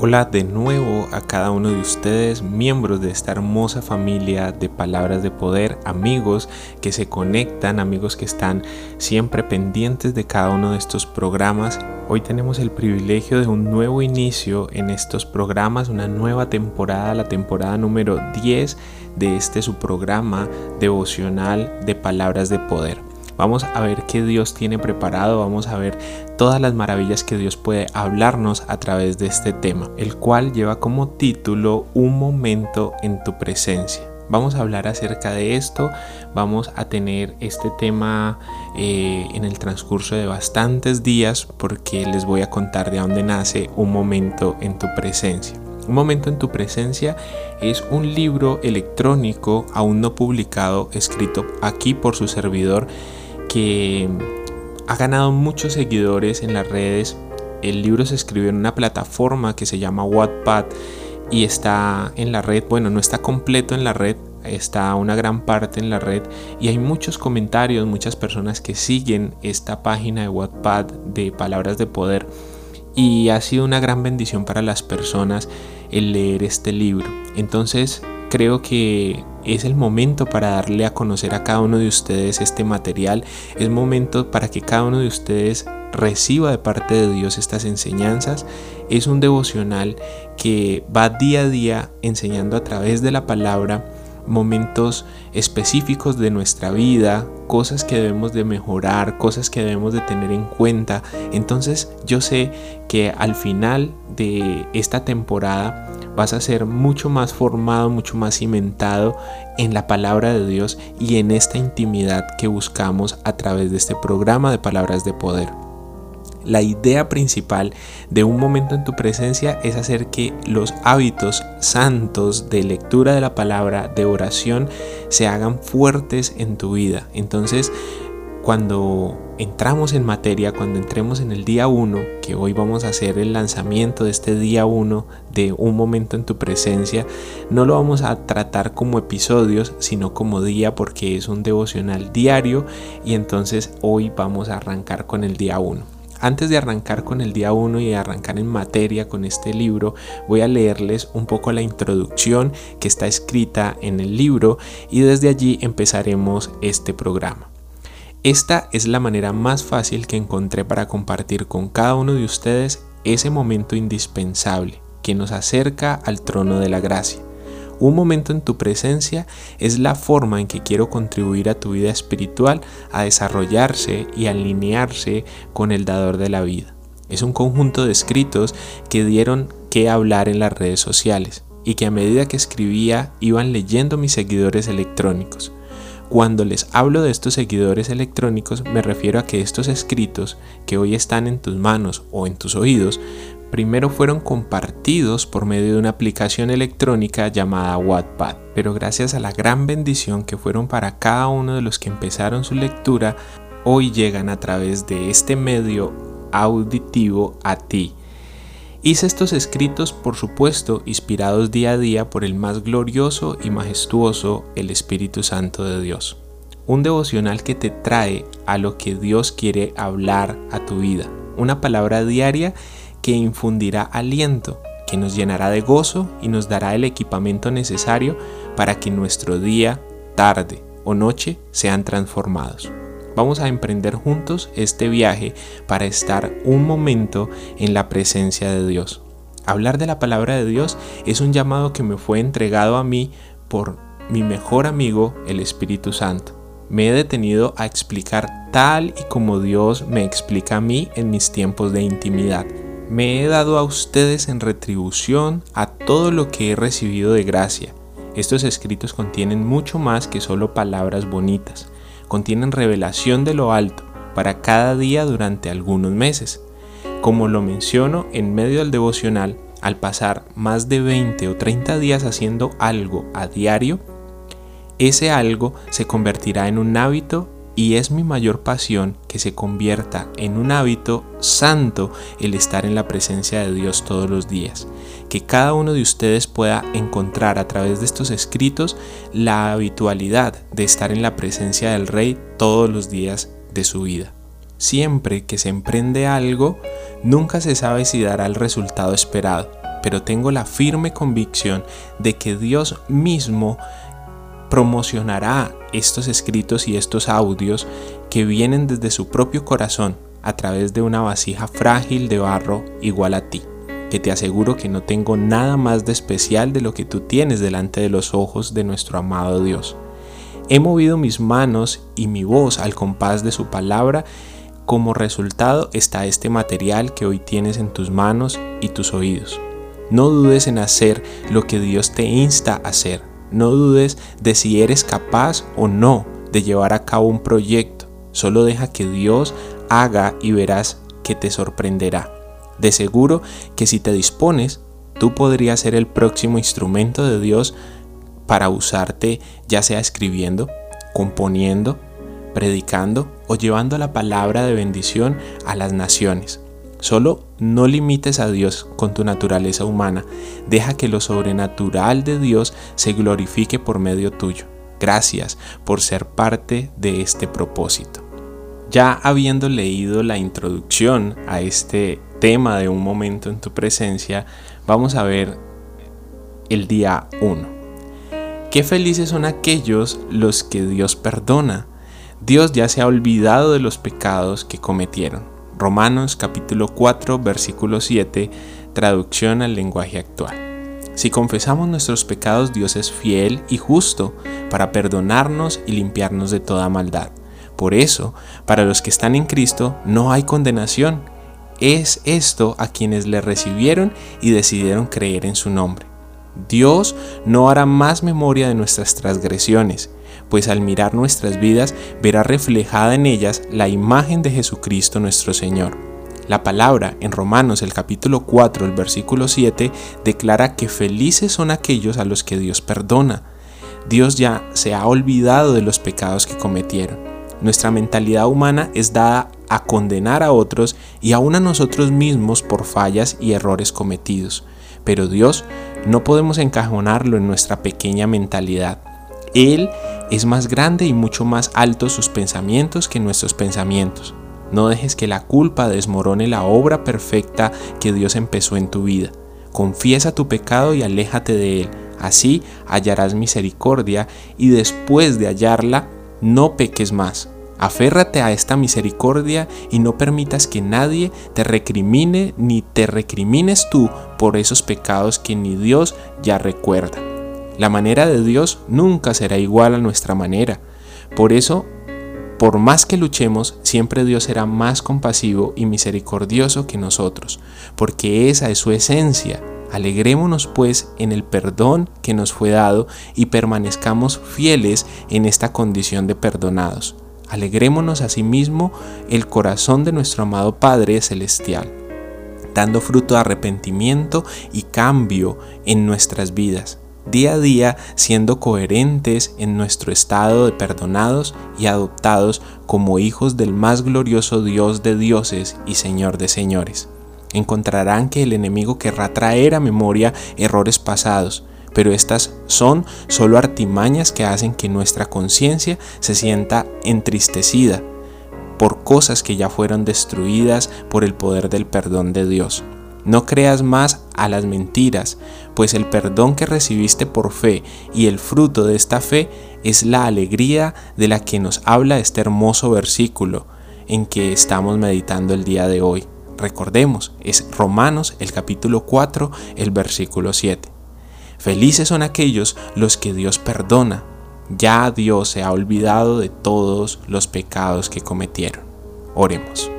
Hola de nuevo a cada uno de ustedes, miembros de esta hermosa familia de palabras de poder, amigos que se conectan, amigos que están siempre pendientes de cada uno de estos programas. Hoy tenemos el privilegio de un nuevo inicio en estos programas, una nueva temporada, la temporada número 10 de este su programa devocional de palabras de poder. Vamos a ver qué Dios tiene preparado, vamos a ver todas las maravillas que Dios puede hablarnos a través de este tema, el cual lleva como título Un momento en tu presencia. Vamos a hablar acerca de esto, vamos a tener este tema eh, en el transcurso de bastantes días porque les voy a contar de dónde nace un momento en tu presencia. Un momento en tu presencia es un libro electrónico aún no publicado, escrito aquí por su servidor que ha ganado muchos seguidores en las redes. El libro se escribió en una plataforma que se llama Wattpad y está en la red, bueno, no está completo en la red, está una gran parte en la red y hay muchos comentarios, muchas personas que siguen esta página de Wattpad de Palabras de Poder y ha sido una gran bendición para las personas el leer este libro. Entonces creo que es el momento para darle a conocer a cada uno de ustedes este material. Es momento para que cada uno de ustedes reciba de parte de Dios estas enseñanzas. Es un devocional que va día a día enseñando a través de la palabra momentos específicos de nuestra vida, cosas que debemos de mejorar, cosas que debemos de tener en cuenta. Entonces yo sé que al final de esta temporada vas a ser mucho más formado, mucho más cimentado en la palabra de Dios y en esta intimidad que buscamos a través de este programa de palabras de poder. La idea principal de un momento en tu presencia es hacer que los hábitos santos de lectura de la palabra, de oración, se hagan fuertes en tu vida. Entonces, cuando entramos en materia, cuando entremos en el día 1, que hoy vamos a hacer el lanzamiento de este día 1 de un momento en tu presencia, no lo vamos a tratar como episodios, sino como día porque es un devocional diario y entonces hoy vamos a arrancar con el día 1. Antes de arrancar con el día 1 y arrancar en materia con este libro, voy a leerles un poco la introducción que está escrita en el libro y desde allí empezaremos este programa. Esta es la manera más fácil que encontré para compartir con cada uno de ustedes ese momento indispensable que nos acerca al trono de la gracia. Un momento en tu presencia es la forma en que quiero contribuir a tu vida espiritual a desarrollarse y alinearse con el dador de la vida. Es un conjunto de escritos que dieron que hablar en las redes sociales y que a medida que escribía iban leyendo mis seguidores electrónicos. Cuando les hablo de estos seguidores electrónicos me refiero a que estos escritos que hoy están en tus manos o en tus oídos primero fueron compartidos por medio de una aplicación electrónica llamada Wattpad, pero gracias a la gran bendición que fueron para cada uno de los que empezaron su lectura, hoy llegan a través de este medio auditivo a ti Hice estos escritos, por supuesto, inspirados día a día por el más glorioso y majestuoso, el Espíritu Santo de Dios. Un devocional que te trae a lo que Dios quiere hablar a tu vida. Una palabra diaria que infundirá aliento, que nos llenará de gozo y nos dará el equipamiento necesario para que nuestro día, tarde o noche sean transformados. Vamos a emprender juntos este viaje para estar un momento en la presencia de Dios. Hablar de la palabra de Dios es un llamado que me fue entregado a mí por mi mejor amigo, el Espíritu Santo. Me he detenido a explicar tal y como Dios me explica a mí en mis tiempos de intimidad. Me he dado a ustedes en retribución a todo lo que he recibido de gracia. Estos escritos contienen mucho más que solo palabras bonitas contienen revelación de lo alto para cada día durante algunos meses. Como lo menciono en medio del devocional, al pasar más de 20 o 30 días haciendo algo a diario, ese algo se convertirá en un hábito y es mi mayor pasión que se convierta en un hábito santo el estar en la presencia de Dios todos los días. Que cada uno de ustedes pueda encontrar a través de estos escritos la habitualidad de estar en la presencia del Rey todos los días de su vida. Siempre que se emprende algo, nunca se sabe si dará el resultado esperado, pero tengo la firme convicción de que Dios mismo promocionará estos escritos y estos audios que vienen desde su propio corazón a través de una vasija frágil de barro igual a ti, que te aseguro que no tengo nada más de especial de lo que tú tienes delante de los ojos de nuestro amado Dios. He movido mis manos y mi voz al compás de su palabra. Como resultado está este material que hoy tienes en tus manos y tus oídos. No dudes en hacer lo que Dios te insta a hacer. No dudes de si eres capaz o no de llevar a cabo un proyecto. Solo deja que Dios haga y verás que te sorprenderá. De seguro que si te dispones, tú podrías ser el próximo instrumento de Dios para usarte ya sea escribiendo, componiendo, predicando o llevando la palabra de bendición a las naciones. Solo no limites a Dios con tu naturaleza humana, deja que lo sobrenatural de Dios se glorifique por medio tuyo. Gracias por ser parte de este propósito. Ya habiendo leído la introducción a este tema de un momento en tu presencia, vamos a ver el día 1. Qué felices son aquellos los que Dios perdona. Dios ya se ha olvidado de los pecados que cometieron. Romanos capítulo 4 versículo 7, traducción al lenguaje actual. Si confesamos nuestros pecados, Dios es fiel y justo para perdonarnos y limpiarnos de toda maldad. Por eso, para los que están en Cristo no hay condenación. Es esto a quienes le recibieron y decidieron creer en su nombre. Dios no hará más memoria de nuestras transgresiones pues al mirar nuestras vidas verá reflejada en ellas la imagen de Jesucristo nuestro Señor. La palabra en Romanos el capítulo 4, el versículo 7, declara que felices son aquellos a los que Dios perdona. Dios ya se ha olvidado de los pecados que cometieron. Nuestra mentalidad humana es dada a condenar a otros y aún a nosotros mismos por fallas y errores cometidos. Pero Dios no podemos encajonarlo en nuestra pequeña mentalidad. Él es más grande y mucho más alto sus pensamientos que nuestros pensamientos. No dejes que la culpa desmorone la obra perfecta que Dios empezó en tu vida. Confiesa tu pecado y aléjate de él. Así hallarás misericordia y después de hallarla, no peques más. Aférrate a esta misericordia y no permitas que nadie te recrimine ni te recrimines tú por esos pecados que ni Dios ya recuerda. La manera de Dios nunca será igual a nuestra manera. Por eso, por más que luchemos, siempre Dios será más compasivo y misericordioso que nosotros, porque esa es su esencia. Alegrémonos pues en el perdón que nos fue dado y permanezcamos fieles en esta condición de perdonados. Alegrémonos asimismo el corazón de nuestro amado Padre Celestial, dando fruto de arrepentimiento y cambio en nuestras vidas día a día siendo coherentes en nuestro estado de perdonados y adoptados como hijos del más glorioso Dios de dioses y Señor de señores. Encontrarán que el enemigo querrá traer a memoria errores pasados, pero estas son solo artimañas que hacen que nuestra conciencia se sienta entristecida por cosas que ya fueron destruidas por el poder del perdón de Dios. No creas más a las mentiras, pues el perdón que recibiste por fe y el fruto de esta fe es la alegría de la que nos habla este hermoso versículo en que estamos meditando el día de hoy. Recordemos, es Romanos el capítulo 4, el versículo 7. Felices son aquellos los que Dios perdona. Ya Dios se ha olvidado de todos los pecados que cometieron. Oremos.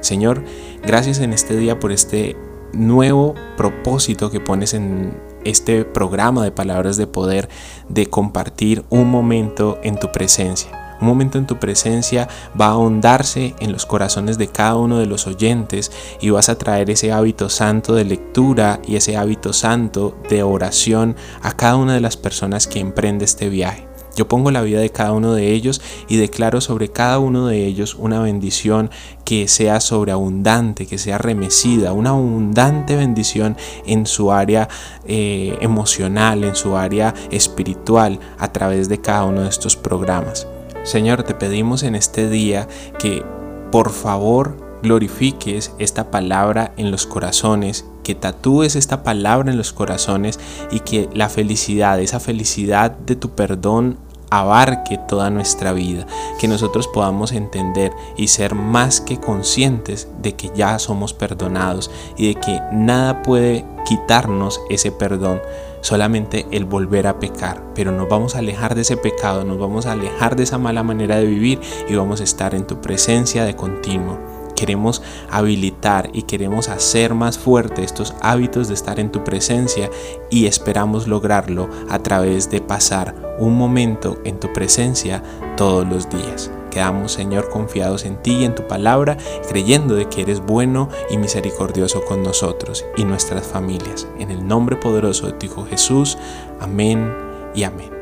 Señor, gracias en este día por este nuevo propósito que pones en este programa de palabras de poder de compartir un momento en tu presencia Un momento en tu presencia va a ahondarse en los corazones de cada uno de los oyentes y vas a traer ese hábito santo de lectura y ese hábito santo de oración a cada una de las personas que emprende este viaje. Yo pongo la vida de cada uno de ellos y declaro sobre cada uno de ellos una bendición que sea sobreabundante, que sea remecida, una abundante bendición en su área eh, emocional, en su área espiritual, a través de cada uno de estos programas. Señor, te pedimos en este día que por favor glorifiques esta palabra en los corazones, que tatúes esta palabra en los corazones y que la felicidad, esa felicidad de tu perdón abarque toda nuestra vida, que nosotros podamos entender y ser más que conscientes de que ya somos perdonados y de que nada puede quitarnos ese perdón, solamente el volver a pecar, pero nos vamos a alejar de ese pecado, nos vamos a alejar de esa mala manera de vivir y vamos a estar en tu presencia de continuo queremos habilitar y queremos hacer más fuerte estos hábitos de estar en tu presencia y esperamos lograrlo a través de pasar un momento en tu presencia todos los días. Quedamos, Señor, confiados en ti y en tu palabra, creyendo de que eres bueno y misericordioso con nosotros y nuestras familias. En el nombre poderoso de tu Hijo Jesús. Amén y amén.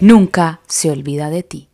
nunca se olvida de ti.